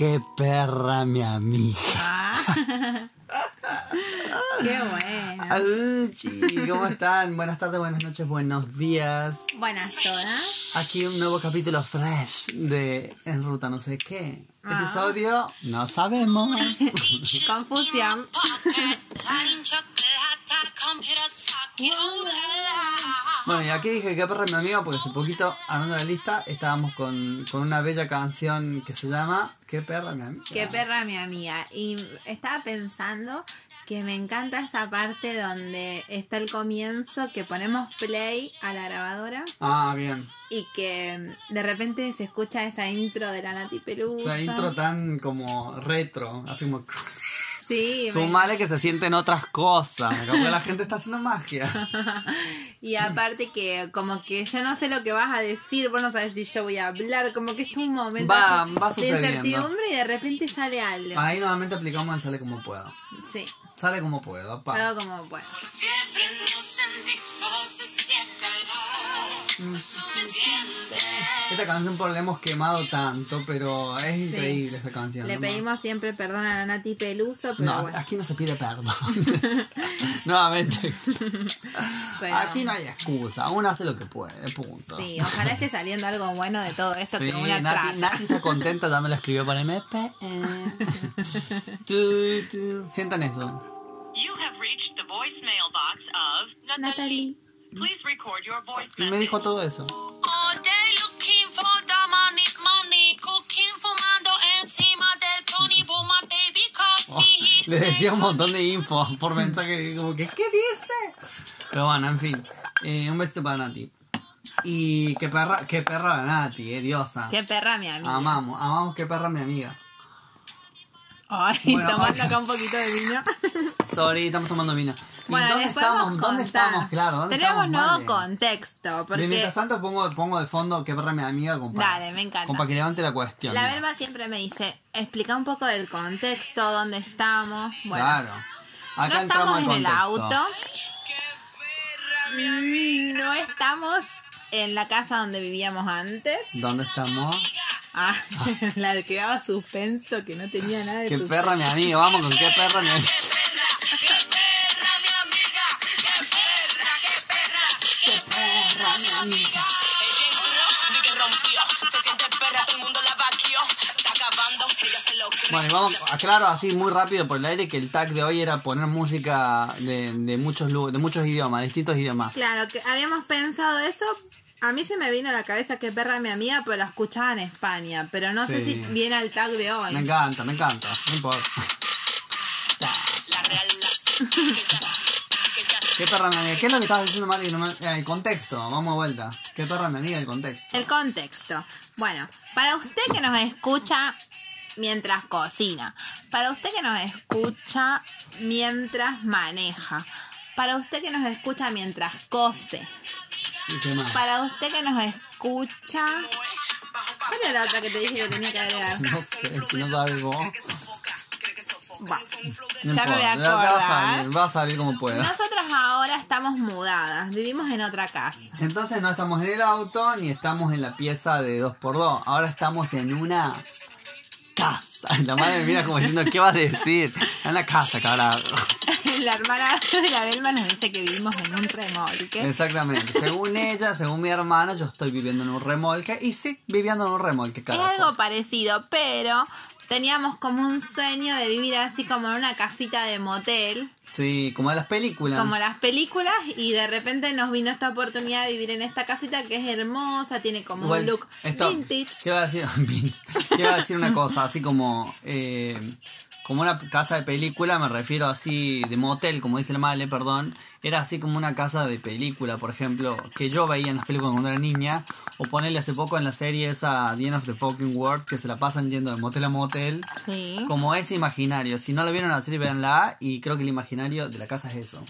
qué perra mi amiga. Ah. Qué bueno. Aduchi, ¿cómo están? Buenas tardes, buenas noches, buenos días. Buenas todas. Aquí un nuevo capítulo fresh de En Ruta no sé qué. Ah. Episodio no sabemos. Confusión. Bueno, y aquí dije qué perra mi amiga porque hace poquito, hablando de la lista, estábamos con, con una bella canción que se llama ¿Qué perra mi amiga? Qué perra mi amiga. Y estaba pensando que me encanta esa parte donde está el comienzo, que ponemos play a la grabadora Ah, bien. y que de repente se escucha esa intro de la Nati Pelusa. sea, intro tan como retro, así como... Sí, me- Sumale que se sienten otras cosas, como que la gente está haciendo magia. y aparte que como que yo no sé lo que vas a decir, vos no sabes si yo voy a hablar, como que es un momento Va- así va de incertidumbre y de repente sale algo. Ahí nuevamente aplicamos el sale como puedo. Sí, Sale como puedo, pa. algo como bueno. Esta canción por la hemos quemado tanto, pero es increíble esta canción. Le ¿no? pedimos siempre perdón a la Nati Peluso, pero No, bueno. aquí no se pide perdón. Nuevamente. Pero- Aquí no hay excusa, uno hace lo que puede, punto. Sí, ojalá esté saliendo algo bueno de todo esto, Sí, que una Nati, está contenta, ya me lo escribió por MP. Sientan eso. Natalie. Please record your voice Y me dijo todo eso. Oh, le decía un montón de info por mensaje, como que, ¿qué dice? Pero bueno, en fin. Eh, un besito para Nati. Y qué perra, qué perra la Nati, eh, diosa. Qué perra mi amiga. Amamos, amamos qué perra mi amiga. Ay, Bueno, tomando acá un poquito de vino. Sorry, estamos tomando vino. ¿Y Bueno, dónde estamos? ¿Dónde estamos? Claro, ¿dónde Tenemos estamos? nuevo Vale. contexto, Mientras tanto pongo, pongo de fondo qué perra mi amiga como para, Dale, me encanta. como para que levante la cuestión. la Belma siempre me dice, explica un poco del contexto, dónde estamos. Bueno, claro. Acá no entramos estamos en el auto. No estamos en la casa donde vivíamos antes. ¿Dónde estamos? Ah, la que daba suspenso, que no tenía nada de Qué suspenso. perra mi amiga, vamos con qué perra mi amiga. Ella entró y que rompió, se siente perra, todo el mundo la vaqueó, está acabando, ella se lo cree. Bueno, y vamos, aclaro así muy rápido por el aire que el tag de hoy era poner música de, de muchos de muchos idiomas, distintos idiomas. Claro, que habíamos pensado eso. A mí se me vino a la cabeza que perra mi amiga, pero la escuchaba en España. Pero no sé si viene al tag de hoy. Me encanta, me encanta, no importa. ¿Qué perra mi amiga? ¿Qué es lo que estabas diciendo, Mari? eh, El contexto, vamos de vuelta. ¿Qué perra mi amiga? El contexto. El contexto. Bueno, para usted que nos escucha mientras cocina, para usted que nos escucha mientras maneja, para usted que nos escucha mientras cose, ¿Y qué más? para usted que nos escucha... ¿Cuál era la otra que te dije que tenía que agregar? No sé, si no vos. Va. No Ya me voy a ya va a acordar. salir, va a salir como pueda. Nosotras ahora estamos mudadas, vivimos en otra casa. Entonces no estamos en el auto ni estamos en la pieza de 2x2. Ahora estamos en una casa. La madre me mira como diciendo, ¿qué vas a decir? En una casa, carajo. La hermana de la Belma nos dice que vivimos en un remolque. Exactamente. Según ella, según mi hermana, yo estoy viviendo en un remolque. Y sí, viviendo en un remolque, Es carajo. algo parecido, pero teníamos como un sueño de vivir así como en una casita de motel, Sí, como de las películas. como las películas, y de repente nos vino esta oportunidad de vivir en esta casita que es hermosa, tiene como Igual, un look esto- vintage. Quiero decir, quiero decir una cosa, así como eh, como una casa de película, me refiero así de motel, como dice la Male, perdón. Era así como una casa de película, por ejemplo, que yo veía en las películas cuando era niña, o ponerle hace poco en la serie esa The End of the Fucking World, que se la pasan yendo de motel a motel, Sí. como ese imaginario. Si no lo vieron la serie, véanla, y creo que el imaginario de la casa es eso.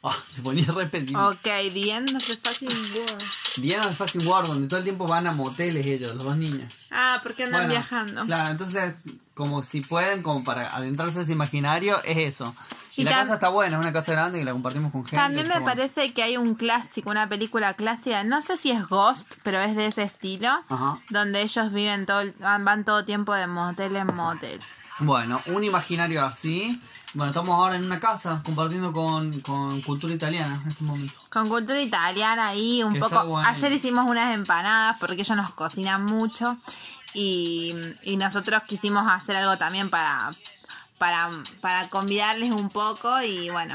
Oh, se ponía re específico. Ok, the end of the fucking world. The End of the Fucking World, donde todo el tiempo van a moteles ellos, los dos niños. Ah, porque andan Bueno, viajando. Claro, entonces, como si pueden, como para adentrarse a ese imaginario, es eso. Y, Y la casa está buena, es una casa grande y la compartimos con gente. También me parece que hay un clásico, una película clásica, no sé si es Ghost, pero es de ese estilo, Ajá. donde ellos viven todo, van todo tiempo de motel en motel. Bueno, un imaginario así. Bueno, estamos ahora en una casa compartiendo con, con cultura italiana en este momento. Con cultura italiana ahí, un Que poco. bueno. Ayer hicimos unas empanadas porque ellos nos cocinan mucho y, y nosotros quisimos hacer algo también para, para, para convidarles un poco y bueno,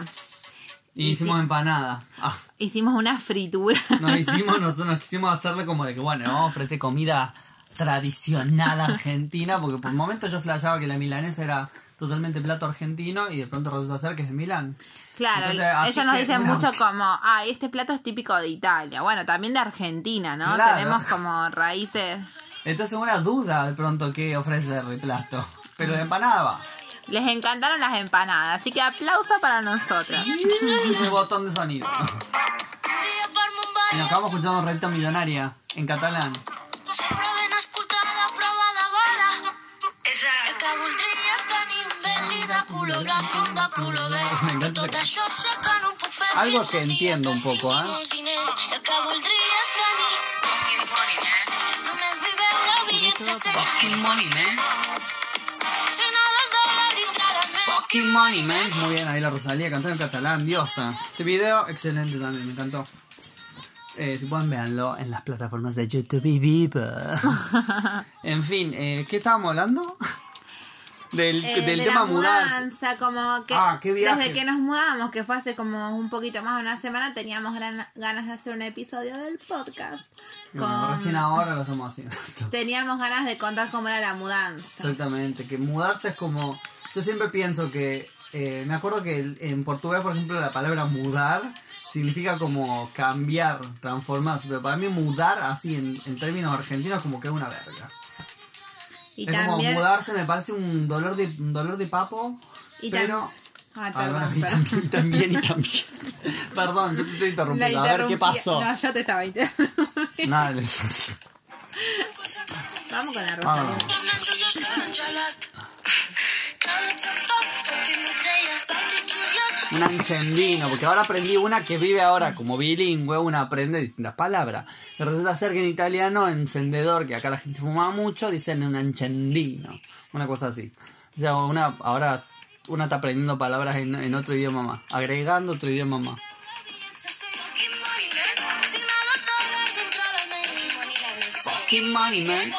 Y Y hicimos sí. empanadas. Ah, hicimos una fritura. nos hicimos, nosotros nos quisimos hacerle como de que, bueno, vamos a ofrecer comida tradicional argentina, porque por un momento yo flasheaba que la milanesa era totalmente plato argentino y de pronto resulta ser que es de Milán. Claro, Entonces, ellos nos que dicen mucho como, ah, este plato es típico de Italia. Bueno, también de Argentina, ¿no? Claro. Tenemos como raíces. Entonces una duda de pronto que ofrecer de plato. Pero de empanada va. Les encantaron las empanadas, así que aplauso para nosotros. Un botón de sonido. Y nos acabamos escuchando Recta Millonaria en catalán. Belli de color blanc i un de color Me verd. encanta De tot ese- això sé que no ho puc fer Algo que entiendo un poco, ¿eh? molts diners. El que voldries tenir només viver la vida sense Fucking money, man. Si nada el dòlar dintre la ment. Fucking money, man. Muy bien, ahí la Rosalía cantando en catalán, diosa. Ese video, excelente también, me encantó. Eh, si pueden verlo en las plataformas de YouTube y Vivo. en fin, eh, ¿qué estábamos hablando? Del, Eh, del de tema la mudanza. mudanza, como que Ah, qué viaje. desde que nos mudamos, que fue hace como un poquito más de una semana, teníamos gran- ganas de hacer un episodio del podcast. Bueno, Con- recién ahora lo estamos haciendo. Teníamos ganas de contar cómo era la mudanza. Exactamente, que mudarse es como... Yo siempre pienso que... eh, me acuerdo que en portugués, por ejemplo, la palabra mudar significa como cambiar, transformarse. Pero para mí mudar, así en, en términos argentinos, como que es una verga. Y es como también. mudarse, me parece un dolor de, un dolor de papo. Y pero... Ah, perdón, también, y también, y también. Perdón, yo te estoy interrumpiendo. A ver qué pasó. No, yo te estaba interrumpiendo. Nada, le- Vamos con la rosa. Vámonos. Un anchendino, porque ahora aprendí una que vive ahora como bilingüe, una aprende distintas palabras. Pero resulta ser que en italiano, encendedor, que acá la gente fuma mucho, dicen un anchendino, una cosa así. O sea, una, ahora una está aprendiendo palabras en, en otro idioma más, agregando otro idioma más. Fucking money, man.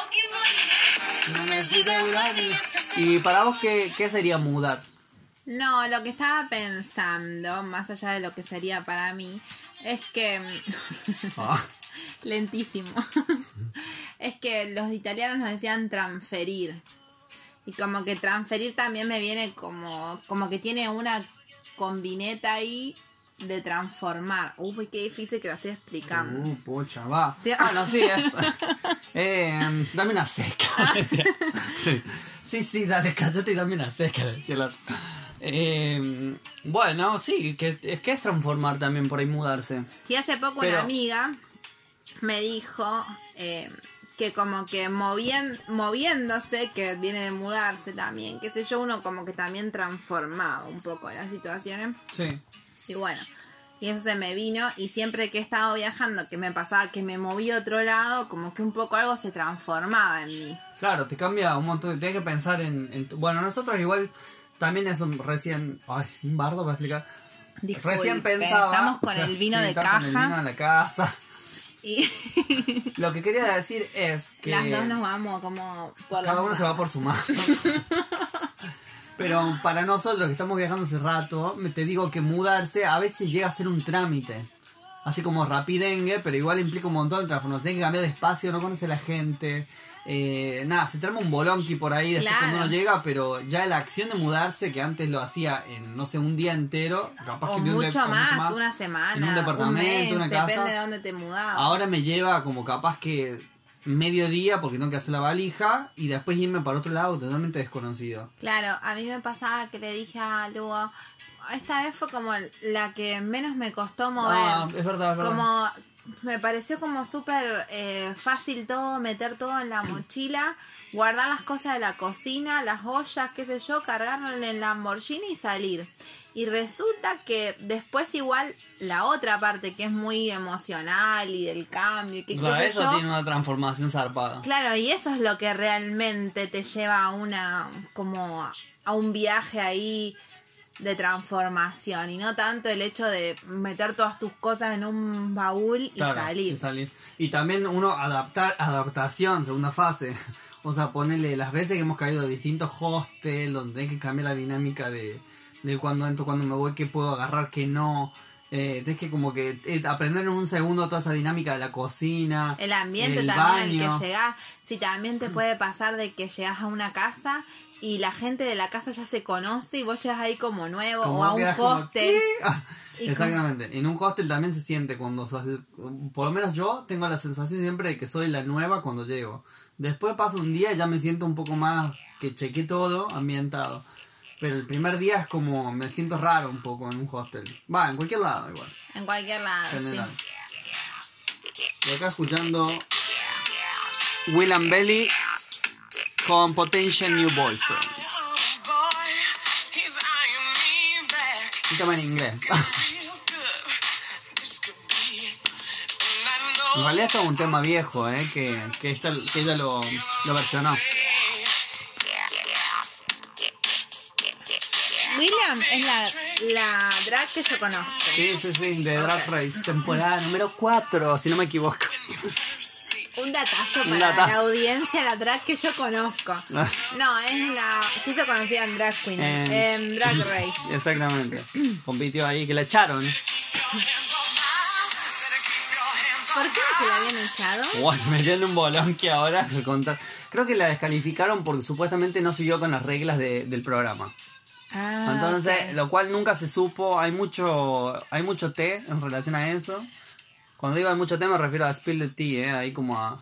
La la la Y para vos, ¿qué, qué sería mudar? No, lo que estaba pensando, más allá de lo que sería para mí, es que. Ah, lentísimo. es que los italianos nos decían transferir. Y como que transferir también me viene como, como que tiene una combineta ahí de transformar. Uy, qué difícil que lo estoy explicando. uh, pocha, va. Te- Ah, no, sí, es. Eh, dame una seca. Sí. sí, dale, cállate y dame una seca, decía el otro. Eh, bueno, sí, que es que es transformar también por ahí mudarse. Y hace poco Pero- una amiga me dijo eh, que como que movien- moviéndose, que viene de mudarse también, qué sé yo, uno como que también transformaba un poco las situaciones. Sí. Y bueno, y eso se me vino y siempre que he estado viajando, que me pasaba que me moví a otro lado, como que un poco algo se transformaba en mí. Claro, te cambia un montón. Tienes que pensar en, en tu- Bueno, nosotros igual también es un recién. Ay, un bardo para explicar. Disculpe, recién pensaba. Estamos con el vino Sí, de estamos con el caja vino de la casa. y Lo que quería decir es que. las dos nos vamos como por Cada uno se va por su mano. Pero para nosotros que estamos viajando hace rato, te digo que mudarse a veces llega a ser un trámite. Así como rapidengue, pero igual implica un montón de transformación. Tienes que cambiar de espacio, no conoce a la gente. Eh, nada, se trama un bolonqui por ahí después Claro. cuando uno llega, pero ya la acción de mudarse, que antes lo hacía en, no sé, un día entero, capaz o que de un de- mucho o más, una semana, en un departamento, mes, una casa. depende de dónde te mudabas. Ahora me lleva como capaz que medio día porque tengo que hacer la valija y después irme para otro lado totalmente desconocido. Claro, a mí me pasaba que le dije a Lugo, esta vez fue como la que menos me costó mover. Ah, es verdad, es verdad. Como me pareció como súper eh, fácil todo, meter todo en la mochila, guardar las cosas de la cocina, las ollas, qué sé yo, cargarlo en el Lamborghini y salir. Y resulta que después igual la otra parte que es muy emocional y del cambio y que qué Claro, sé eso yo, tiene una transformación zarpada. Claro, y eso es lo que realmente te lleva a una, como a un viaje ahí de transformación y no tanto el hecho de meter todas tus cosas en un baúl y Claro, salir. y salir. Y también uno adaptar, adaptación, segunda fase. O sea, ponerle las veces que hemos caído de distintos hostels, donde hay que cambiar la dinámica de, de cuando entro, cuando me voy, qué puedo agarrar, qué no. Eh, tienes que como que eh, aprender en un segundo toda esa dinámica de la cocina. El ambiente el también baño. que llegás. Si también te puede pasar de que llegas a una casa y la gente de la casa ya se conoce y vos llegas ahí como nuevo Como o a un como, hostel. Ah, Y Exactamente. En un hostel también se siente cuando sos... Por lo menos yo tengo la sensación siempre de que soy la nueva cuando llego. Después pasa un día y ya me siento un poco más que chequé todo ambientado. Pero el primer día es como me siento raro un poco en un hostel. Va, en cualquier lado igual. En cualquier lado. En sí. general. Y acá escuchando William Belly con Potential New Boyfriend. Y también en inglés. En realidad esto es un tema viejo, ¿eh? Que, que, esta- que ella lo, lo versionó. William es la, la drag que yo conozco. Sí, sí, sí, de Drag Race, temporada número 4, si no me equivoco. Un datazo para datazo. la audiencia, la drag que yo conozco. Ah. No, es la. Se hizo conocida en Drag Queen. En- En Drag Race. Exactamente. Compitió ahí, que la echaron. ¿Por qué no se la habían echado? Bueno, metiendo un bolón que ahora se contar. Creo que la descalificaron porque supuestamente no siguió con las reglas de- del programa. Ah, Entonces, lo cual nunca se supo. Hay mucho, hay mucho té en relación a eso. Cuando digo hay mucho té me refiero a spill the tea, ¿eh? Ahí como a...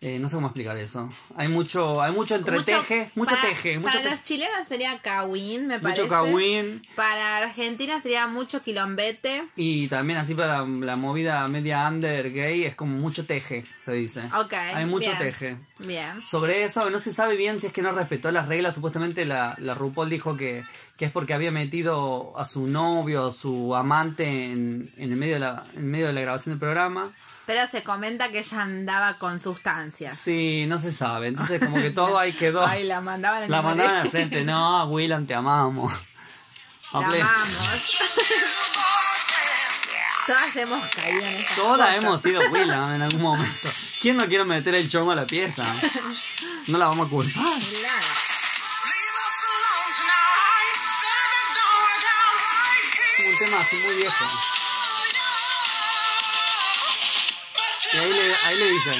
eh, no sé cómo explicar eso. Hay mucho, hay mucho entreteje, mucho, para- teje, mucho, Para los chilenos sería Kawin, me parece. mucho kawin. Para Argentina sería mucho quilombete. Y también así para la movida media under gay es como mucho teje, se dice. Ok. Hay mucho bien. teje. Bien. Sobre eso no se sabe bien si es que no respetó las reglas. Supuestamente la, la RuPaul dijo que, que es porque había metido a su novio, a su amante en, en, el medio de la, en medio de la grabación del programa. Pero se comenta que ella andaba con sustancias. Sí, no se sabe. Entonces como que todo ahí quedó. Ay, la mandaban en la el mandaban al frente. No, William, te amamos. La Hablé- amamos. Todas hemos caído en esta Todas hemos sido William en algún momento. ¿Quién no quiere meter el chongo a la pieza? No la vamos a culpar. Claro. Tema así muy viejo. Y ahí le, ahí le dice.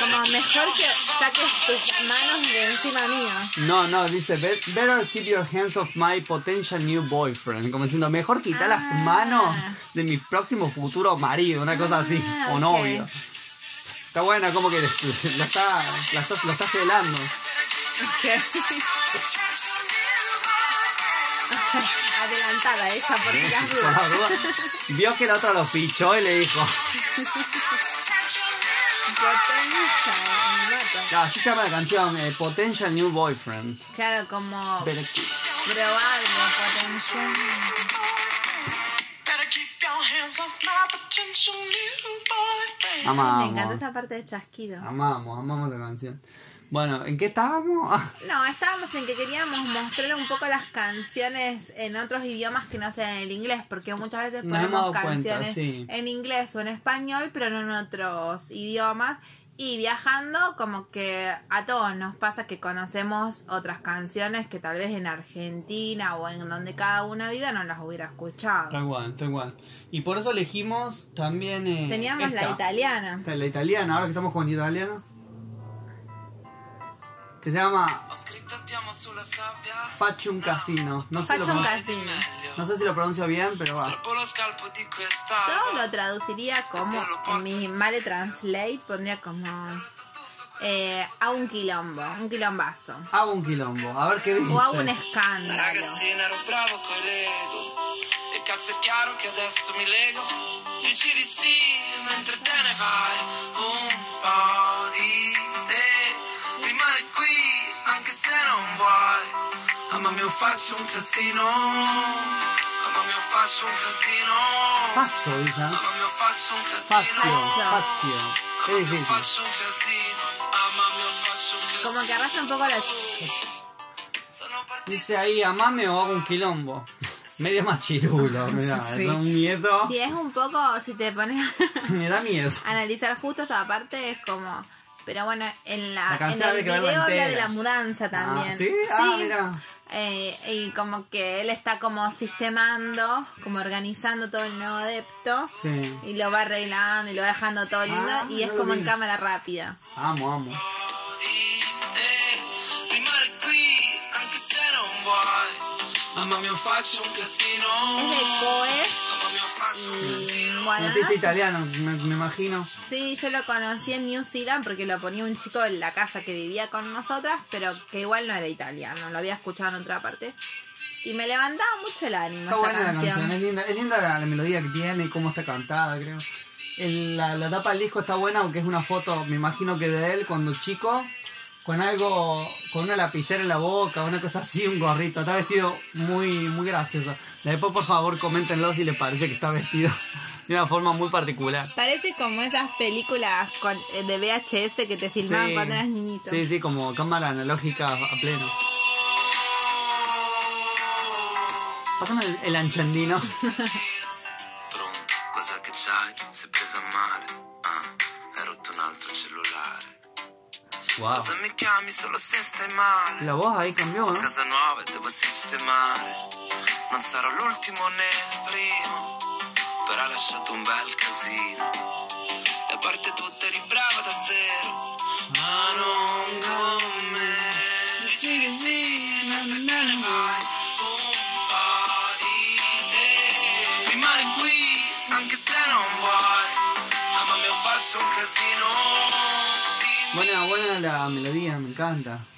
Como mejor que saques tus manos de encima mía. No, no, dice, "Be- better keep your hands off my potential new boyfriend. Como diciendo, mejor quitar las Ah. manos de mi próximo futuro marido, una cosa así, Ah, o novio. Está buena, como que la está, la está, lo está celando. Adelantada ella por las Por las dudas. dudas. Vio que la otra lo fichó y le dijo, me mata. "Ah, así se llama la canción, eh, Potential New Boyfriend. Claro, como keep- probable, potencial. Me Amamos. encanta esa parte de chasquido. Amamos, amamos la canción. Bueno, ¿en qué estábamos? No, estábamos en que queríamos mostrar un poco las canciones en otros idiomas que no sean el inglés, porque muchas veces Nos ponemos cuenta, canciones sí. en inglés o en español, pero no en otros idiomas. Y viajando, como que a todos nos pasa que conocemos otras canciones que tal vez en Argentina o en donde cada una vive no las hubiera escuchado. Tal cual, tal cual. Y por eso elegimos también. eh, Teníamos la italiana. Esta, La italiana, ahora que estamos con italiano. Que se llama Faccio un casino. No sé, lo casino. no sé si lo pronuncio bien, pero va. Yo lo traduciría como, en mi Male Translate, pondría como eh, a un quilombo, un quilombazo. Hago un quilombo, a ver qué dice. O a un escándalo. Facio, Facio. facio. Es difícil. faccio un casino. Mamma mia, faccio un casino. Como que arrastra un poco la... Dice ahí, amame o hago un quilombo. Medio machirulo, me da, Sí. me da un miedo. Si es un poco, si te pones Me da miedo. a analizar justo esa parte, es como... Pero bueno, en, la, La en el video habla de la mudanza también. Ah, ¿sí? Ah, mira. Eh, y como que él está como sistemando, como organizando todo el nuevo adepto. Sí. Y lo va arreglando y lo va dejando todo lindo. Ah, y es como en cámara rápida. Amo, amo. Es de Coes. Y bueno, Un no artista italiano, me, me imagino. Sí, yo lo conocí en New Zealand porque lo ponía un chico en la casa que vivía con nosotras, pero que igual no era italiano, lo había escuchado en otra parte. Y me levantaba mucho el ánimo Está esta buena la canción. canción, es linda, es linda la, la melodía que tiene y cómo está cantada, creo. El- la, la tapa del disco está buena, aunque es una foto, me imagino que de él cuando chico, con algo, con una lapicera en la boca, una cosa así, un gorrito. Está vestido muy, muy gracioso. Después, por favor, coméntenlo si les parece que está vestido de una forma muy particular. Parece como esas películas con- eh, de VHS que te filmaban Sí. cuando eras niñito. Sí, sí, como cámara analógica a pleno. Pásame el, el male ah, Wow. La voz ahí cambió, ¿no? Non sarò l'ultimo né il primo però hai lasciato un bel casino. E a parte tutto eri brava davvero ma non con me. Dici che sì mentre te ne vai un po' di te rimane qui anche se non vuoi mamma mia faccio un casino. Buena, buena la melodía, me encanta.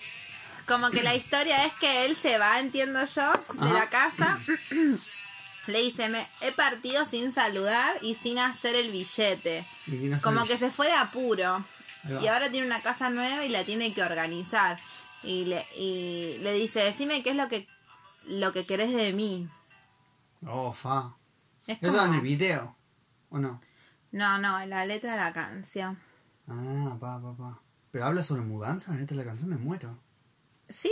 Como que la historia es que él se va, entiendo yo, de Ajá. la casa. Le dice, me he partido sin saludar y sin hacer el billete. No Como que se fue de apuro. Y ahora tiene una casa nueva y la tiene que organizar. Y le, y le dice, decime qué es lo que, lo que querés de mí. Oh, fa. Es ¿Eso como... en el video? ¿O no? No, no, en la letra de la canción. Ah, pa, pa, pa. Pero habla sobre mudanza, neta, la canción me muero. Sí,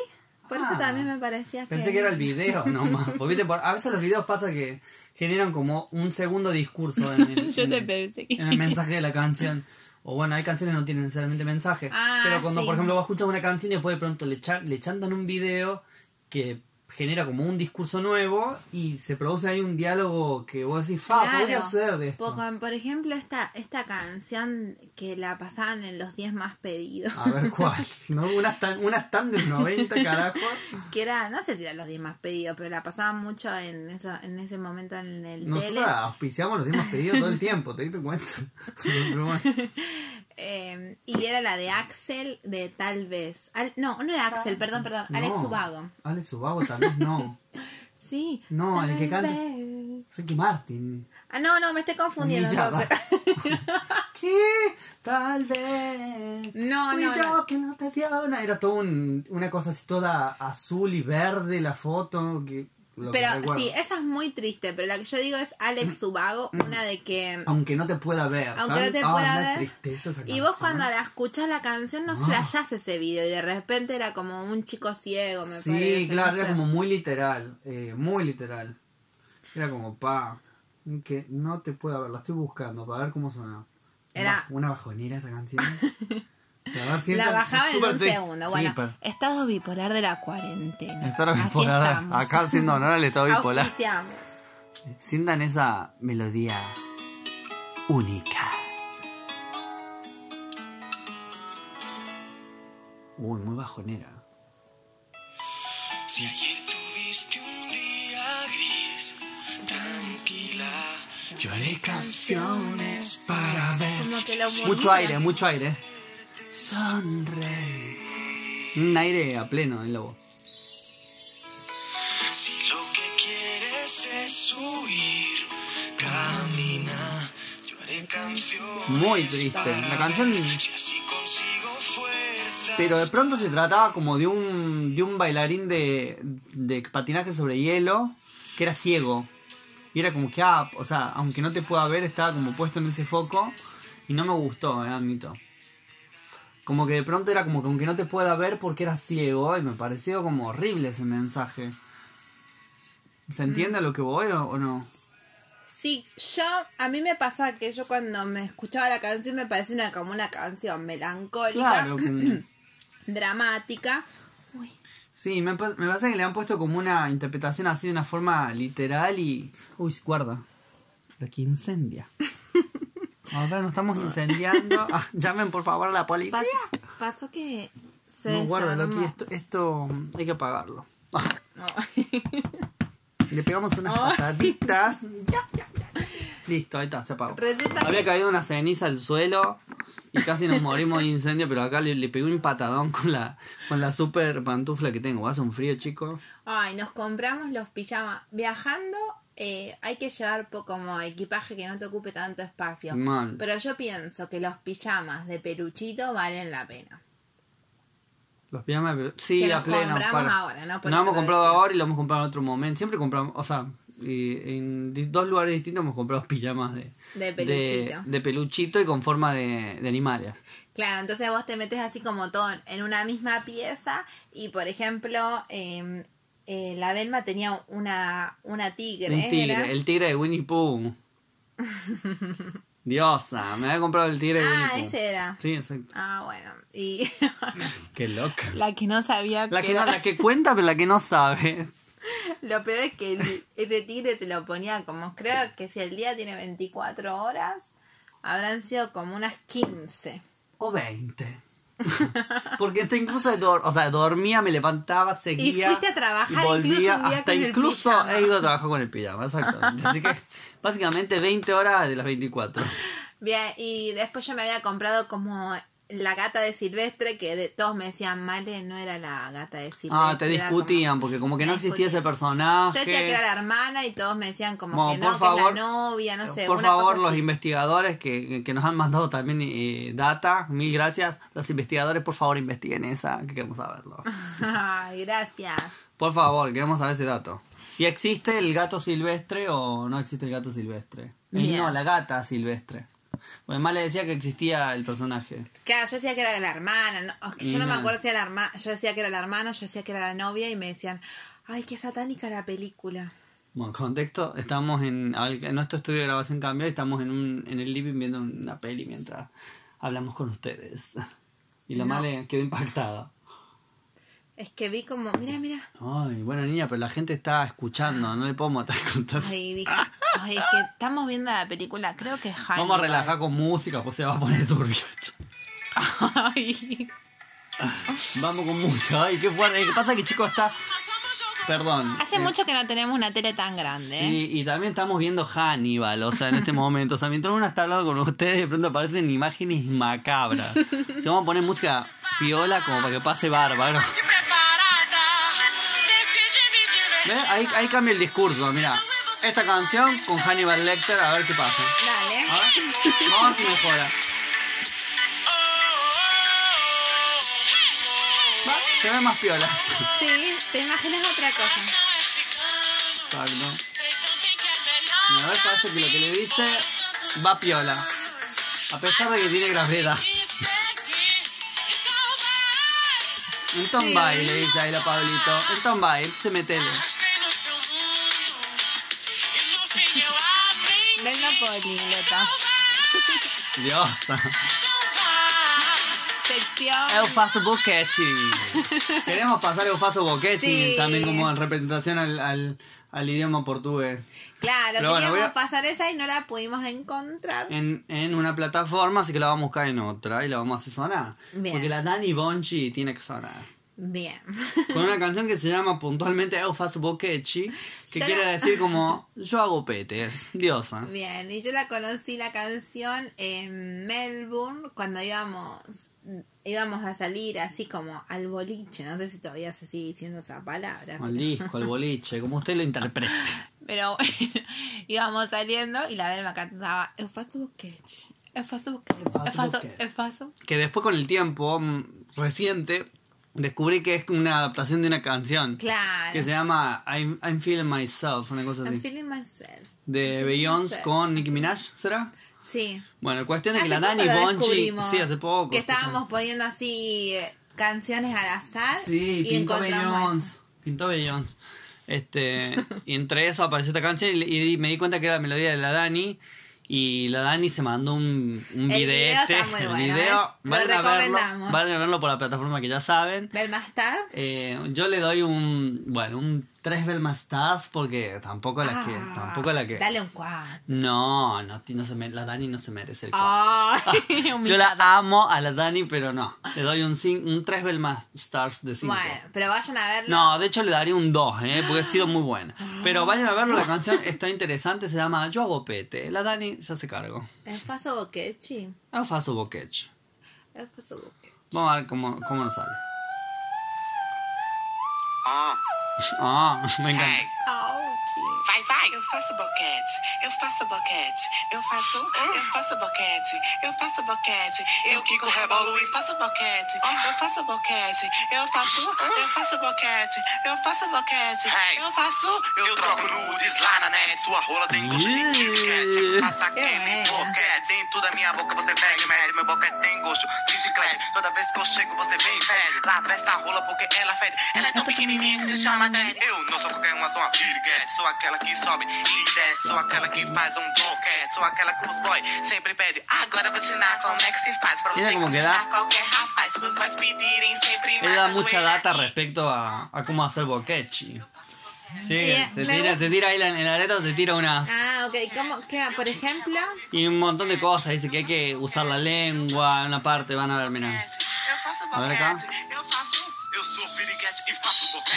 por Ah. eso también me parecía Pensé que era el video nomás. Porque a veces los videos pasa que generan como un segundo discurso en el, Yo en te el- pensé que- en el mensaje de la canción. O bueno, hay canciones que no tienen necesariamente mensaje. Ah, pero cuando, sí. por ejemplo, vos escuchas una canción y después de pronto le, echa- le chantan un video que genera como un discurso nuevo y se produce ahí un diálogo que vos decís, fa, podría ser de esto. Por, por ejemplo, esta, esta canción que la pasaban en los 10 más pedidos. A ver cuál. ¿No? Unas tan, unas tan del 90, carajo. Que era, no sé si eran los 10 más pedidos, pero la pasaban mucho en, eso, en ese momento en el Nosotros auspiciamos los demás pedidos todo el tiempo, ¿te diste cuenta? Eh, y era la de Axel de Tal vez. Al- no, no era Axel, perdón, perdón. Alex Ubago. Alex Ubago tal no. Sí. No, el que canta-. Ricky Martin. Ah, no, no, me estoy confundiendo. Entonces. ¿Qué? Tal vez. No, Fui no, yo no. que no te dio. Era todo un- una cosa así toda azul y verde la foto. Que, lo Pero sí, esa es muy triste, pero la que yo digo es Alex Ubago, una de que... Aunque no te pueda ver. Aunque Tan- no te ah, pueda ver. tristeza esa Y vos cuando la escuchás la canción no Ah. flashás ese video y de repente era como un chico ciego, me Sí, parece. claro, no era sé. como muy literal, eh, muy literal. Era como, pa, que no te puedo ver, la estoy buscando para ver cómo suena. Era- Una bajonera esa canción. A ver si La bajaba en un segundo. Sí, Bueno, pero- estado bipolar de la cuarentena. Estado Así bipolar, estamos. acá haciendo honor al estado bipolar. Auspiciamos. Sientan esa melodía única. Uy, muy bajonera. Si ayer tuviste un día gris, tranquila, yo haré canciones para ver. Mucho aire, mucho aire. Un aire a pleno en la voz. Si lo que quieres es huir. Camina, yo haré canciones. Muy triste. La canción. Pero de pronto se trataba como de un, de un bailarín de, de patinaje sobre hielo que era ciego. Y era como que, ah, o sea, aunque no te pueda ver, estaba como puesto en ese foco. Y no me gustó, eh, admito. Como que de pronto era como que aunque no te pueda ver porque era ciego. Y me pareció como horrible ese mensaje. ¿Se entiende a lo que voy o, o no? Sí, yo, a mí me pasa que yo cuando me escuchaba la canción me parecía una, como una canción melancólica, Claro. que- dramática. Uy, Sí, me, me parece que le han puesto como una interpretación así de una forma literal y... Uy, guarda. Lo que incendia. Ahora nos estamos incendiando. Ah, llamen por favor a la policía. pasó, pasó que se No, guarda, desarmó. Loki, esto, esto hay que apagarlo. Ah, No. le pegamos unas Oh. pataditas. Ya, ya, ya. Listo, ahí está, se apagó. Resulta Había que- caído una ceniza al suelo y casi nos morimos de incendio, pero acá le, le pegué un patadón con la, con la super pantufla que tengo. ¿Hace un frío, chico? Ay, nos compramos los pijamas. Viajando eh, hay que llevar como equipaje que no te ocupe tanto espacio. Mal. Pero yo pienso que los pijamas de peluchito valen la pena. Los pijamas, pero sí, Que a los pleno. compramos para- ahora, ¿no? Por eso hemos comprado decía. ahora y lo hemos comprado en otro momento. Siempre compramos, o sea, y en dos lugares distintos hemos comprado pijamas de, De peluchito. de, de peluchito y con forma de, de animales. Claro, entonces vos te metes así como todo en una misma pieza y por ejemplo eh, eh, la Belma tenía una, una tigre. Un tigre, ¿era? el tigre de Winnie Pooh. Diosa, me había comprado el tigre de Winnie Ah, Pooh. ese era. Sí, exacto. Ah, bueno. Y Qué loca. la que no sabía La que no- la que cuenta, pero la que no sabe. Lo peor es que el- ese tigre se lo ponía como, creo que si el día tiene 24 horas, habrán sido como unas 15. O 20. Porque hasta incluso o sea, dormía, me levantaba, seguía. fuiste a trabajar y volvía. incluso un día hasta con el incluso pijama. he ido a trabajar con el pijama, exactamente. Así que básicamente 20 horas de las 24. Bien, y después yo me había comprado como la gata de Silvestre, que de, todos me decían, Male, no era la gata de Silvestre. Ah, te como- discutían, porque como que no existía ese personaje. Yo decía que era la hermana y todos me decían como que no, favor, que es la novia, no sé. Por una favor, cosa los así. investigadores que, que nos han mandado también eh, data, mil gracias. Los investigadores, por favor, investiguen esa, que queremos saberlo. Ay, gracias. Por favor, queremos saber ese dato. Si existe el gato silvestre o no existe el gato silvestre. El- Bien. no, la gata silvestre. Pues más le decía que existía el personaje. Claro, yo decía que era la hermana. no, es que yo no me Nah. acuerdo si era la hermana. Yo decía que era la hermana, yo decía que era la novia y me decían, ay, qué satánica la película. Bueno, contexto, estamos en, en nuestro estudio de grabación cambió y estamos en, un, en el living viendo una peli mientras hablamos con ustedes. Y la No. Male quedó impactada. Es que vi como, mira, mira. Ay, bueno niña, pero la gente está escuchando, no le podemos estar contando. Ay, dije, ay, es que estamos viendo la película, creo que es Hannibal. Vamos a relajar con música, pues se va a poner turbio. Ay. Vamos con música. Ay, qué fuerte. ¿Qué pasa? Que chico está... Perdón. Hace Eh, mucho que no tenemos una tele tan grande. ¿eh? Sí, y también estamos viendo Hannibal, o sea, en este momento. O sea, mientras uno está hablando con ustedes, de pronto aparecen imágenes macabras. Se vamos a poner música piola como para que pase bárbaro. ¿Ves? Ahí, ahí cambia el discurso, mira. Esta canción con Hannibal Lecter, a ver qué pasa. Dale. Vamos a ver si mejora. Va, Se ve más piola. Sí, te imaginas otra cosa. Exacto. A ver, parece que lo que le dice va piola. A pesar de que tiene gravedad. En Tombay le dice ahí a Pablito. En Tombay, se metele. Políglota. Diosa. Sección. Eufaso Bocchetti. Queremos pasar Eufaso Bocchetti Sí. también como en representación al, al, al idioma portugués. Claro, Pero bueno, queríamos voy a- pasar esa y no la pudimos encontrar. En, en una plataforma, así que la vamos a buscar en otra y la vamos a hacer sonar. Bien. Porque la Dani Bonchi tiene que sonar. Bien. Con una canción que se llama puntualmente Eu faço boquechi, que Yo quiere la- decir como yo hago petes, diosa. Bien, y yo la conocí la canción en Melbourne cuando íbamos íbamos a salir así como al boliche, no sé si todavía se sigue diciendo esa palabra. Al disco, al boliche, como usted lo interprete. Pero íbamos saliendo y la Belma cantaba Eu faço boquete. Eu faço boquete. Eu faço, eu faço. Que después con el tiempo mm, reciente descubrí que es una adaptación de una canción. Claro. Que se llama I'm, I'm Feeling Myself, una cosa I'm así. feeling myself. De Beyoncé con Nicki Minaj, ¿será? Sí. Bueno, cuestión de que la Dani Bonchi. Sí, hace poco. Que estábamos poniendo así eh, canciones al azar. Sí, y pintó Beyoncé. Pintó Beyoncé. Este, y entre eso apareció esta canción y, y me di cuenta que era la melodía de la Dani. Y la Dani se mandó un, un El video está muy el bueno, video, ¿ves? Lo a verlo. Vayan a verlo por la plataforma que ya saben. Belma Star. Eh, yo le doy un, bueno, un 3 Belma Stars porque tampoco la que, Ah, tampoco la que. Dale un cuatro. No, no, ti- no se me- la Dani no se merece el cuatro. Ay, Yo la amo a la Dani, pero no. Le doy un, un 3 Belma Stars de 5. Bueno, pero vayan a verlo. No, de hecho le daría un 2, ¿eh? porque ha sido muy buena. Pero vayan a verlo, la canción está interesante, se llama Yo hago pete. La Dani se hace cargo. El faso boquechi. Eu faço boquete. El faso boquechi. Vamos a ver cómo, cómo nos sale. Ah, Ah, hey. Ouch. Vai, vai. Eu faço boquete, eu faço boquete, eu faço, eu faço boquete, eu faço boquete, eu quico, rebolo e faço boquete, eu faço boquete, eu faço, eu faço boquete, eu faço boquete, eu faço, eu troco nudes lá na net, sua rola tem gosto de Kit passa Que quente, merda. boquete, dentro da minha boca você pega e mete, meu boquete tem gosto de chiclete, toda vez que eu chego você vem e pede, lá essa rola porque ela fede, ela é tão pequenininha que se chama Daddy, eu não sou qualquer uma, sou uma piriguete, sou aquela que sobe e desce, sou aquela que faz um boquete, sou aquela que os boy sempre pedem, agora vou ensinar como é que se faz, pra você como conquistar qualquer rapaz, os boys pedirem sempre mais, mucha ajoelha data e- respecto a, a cómo hacer boquechi. Sí, Bien, te tira, te tira ahí en la letra, te tira unas... Ah, ok. ¿Cómo? ¿Qué? Por ejemplo. Y un montón de cosas, dice que hay que usar la lengua, en una parte, van a ver, faço A ver acá.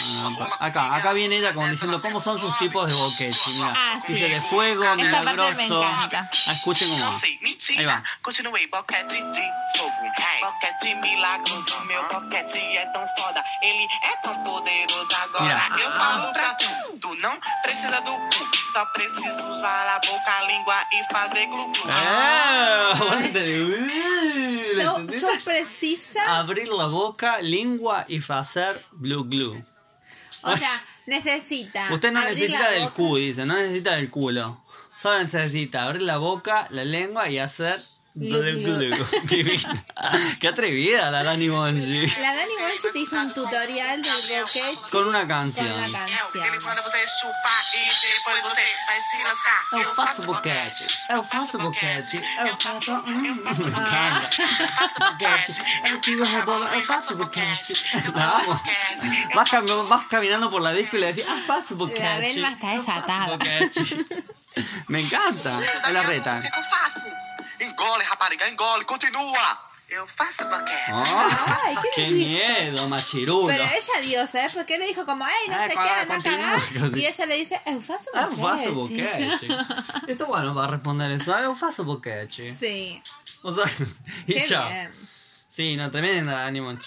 Ah, acá, acá viene ella como diciendo cómo son sus tipos de boquete. Mira, ah, sí. boquete de fuego, boquete milagroso. Ah, escuchen cómo va. Ahí va. Mira. agora eu te... uh, ah, so, so precisa abrir la boca, língua y hacer glue glue. O sea, necesita. Usted no necesita del boca. cu, dice, no necesita del culo. Solo necesita abrir la boca, la lengua y hacer Qué atrevida la Dani Bonji. La Dani Bonchi te hizo un tutorial boquechi. Con una Con canción. una Ele canción. Eu faço boquete, eu faço boquete, eu faço. Hum, me encanta. Boquete, eu tiro rebola, eu faço boquete. La amo. Vas, cam- vas caminando por la disco y le decís, ah, faço boquete. La Belma está desatada. Me encanta. Es la reta. eu faço? Engole, rapariga, engole, continua. Eu faço boquete. Oh, Ay, ¿qué qué miedo, machirulo. Pero ella dio, ¿sabes por qué le dijo como, ey, no Ay, sé qué, continúa, cagar? così. Y ella le dice, eu faço Ah, boquete. eu faço boquete. Esto bueno va a responder eso. Ah, eu faço boquete. Sí. O sea, y Qué chao. bien. Sí, no, tremenda Animonch.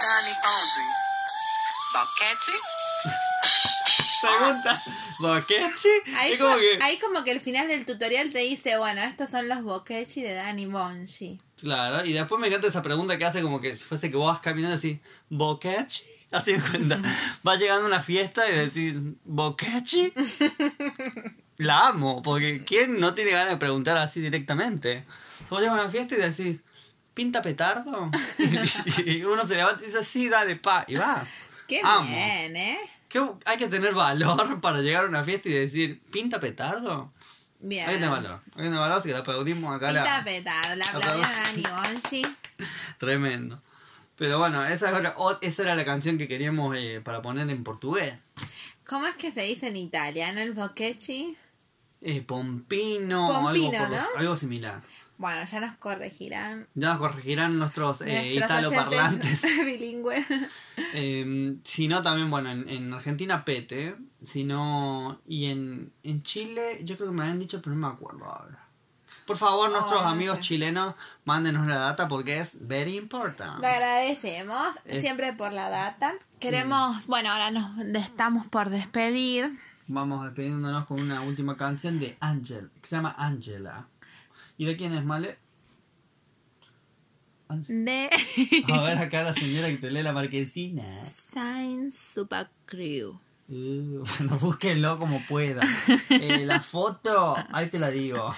Dani Bonzi. Boquete. Pregunta, ¿boquechi? Ahí, como co- que... ahí como que el final del tutorial te dice, bueno, estos son los boquechi de Dani Bonchi. Claro, y después me encanta esa pregunta que hace como que si fuese que vos vas caminando así, ¿boquechi? Así en cuenta. Vas llegando a una fiesta y decís, ¿boquechi? La amo, porque ¿quién no tiene ganas de preguntar así directamente? Vos llegas a una fiesta y decís, ¿pinta petardo? y uno se levanta y dice, sí, dale, pa, y va. Qué Amo. bien, ¿eh? ¿Qué- hay que tener valor para llegar a una fiesta y decir, ¿pinta petardo? Bien. Hay que tener valor. Hay que tener valor, así que le aplaudimos acá. Pinta La... petardo, la aplaudimos. a Dani Bonchi. Tremendo. Pero bueno, esa era, esa era la canción que queríamos eh, para poner en portugués. ¿Cómo es que se dice en italiano el boquechi? Eh, Pompino, algo, Pompino, algo similar. Bueno, ya nos corregirán. Ya nos corregirán nuestros eh, nuestros italoparlantes. bilingües. Eh, si no, también, bueno, en, en Argentina pete. Si no, y en, en Chile, yo creo que me habían dicho, pero no me acuerdo ahora. Por favor, nuestros Oh, amigos sí. chilenos, mándenos la data porque es very important. Le agradecemos Eh. siempre por la data. Queremos, bueno, ahora nos estamos por despedir. Vamos despidiéndonos con una última canción de Angel, que se llama Angela. ¿Y de quién es, Male? De A ver acá la señora que te lee la marquesina. Science Super Crew. Uh, bueno, búsquenlo como puedan. Eh, la foto, ahí te la digo.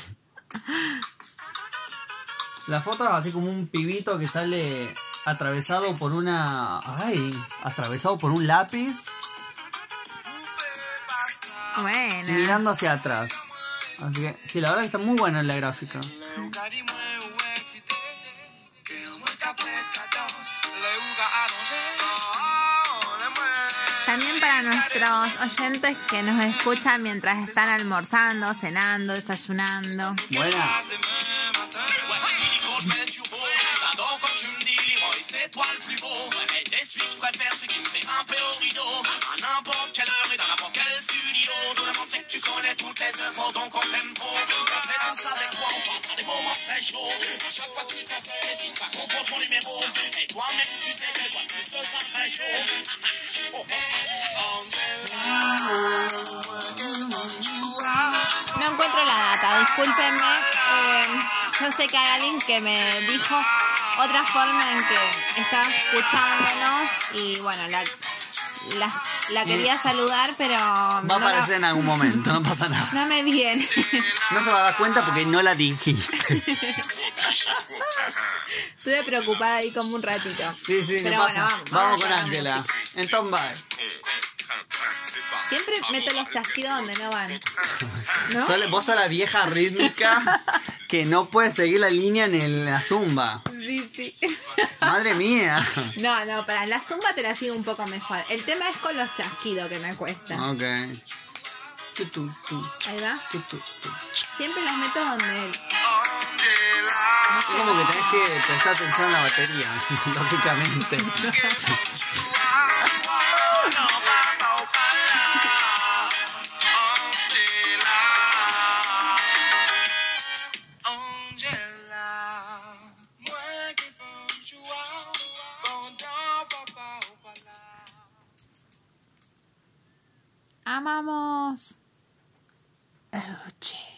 La foto es así como un pibito que sale atravesado por una... Ay, atravesado por un lápiz Bueno. mirando hacia atrás. Así que, sí, la verdad que está muy buena la gráfica. También para nuestros oyentes que nos escuchan mientras están almorzando, cenando, desayunando. Buena. No encuentro la data, discúlpenme. Eh, yo sé que hay alguien que me dijo otra forma en que estaba escuchándonos y bueno, la, la, la quería saludar, pero Va a no, la- aparecer en algún momento, no pasa nada. no me viene. No se va a dar cuenta porque no la dijiste. Estuve preocupada ahí como un ratito. Sí, sí, Pero no bueno, vamos, Vamos vamos con Ángela. Entonces, bye. Siempre meto los chasquidos donde no van. ¿No? Vos sos la vieja rítmica que no puede seguir la línea en el- la zumba. Sí, sí. Madre mía. No, no, para la zumba te la sigo un poco mejor. El tema es con los chasquidos que me cuesta. Ok. Tu, tu, tu, Ahí va. tu, tu, tu. Siempre los meto donde él. Es como que tenés que prestar atención a la batería, lógicamente. Amamos. Oye.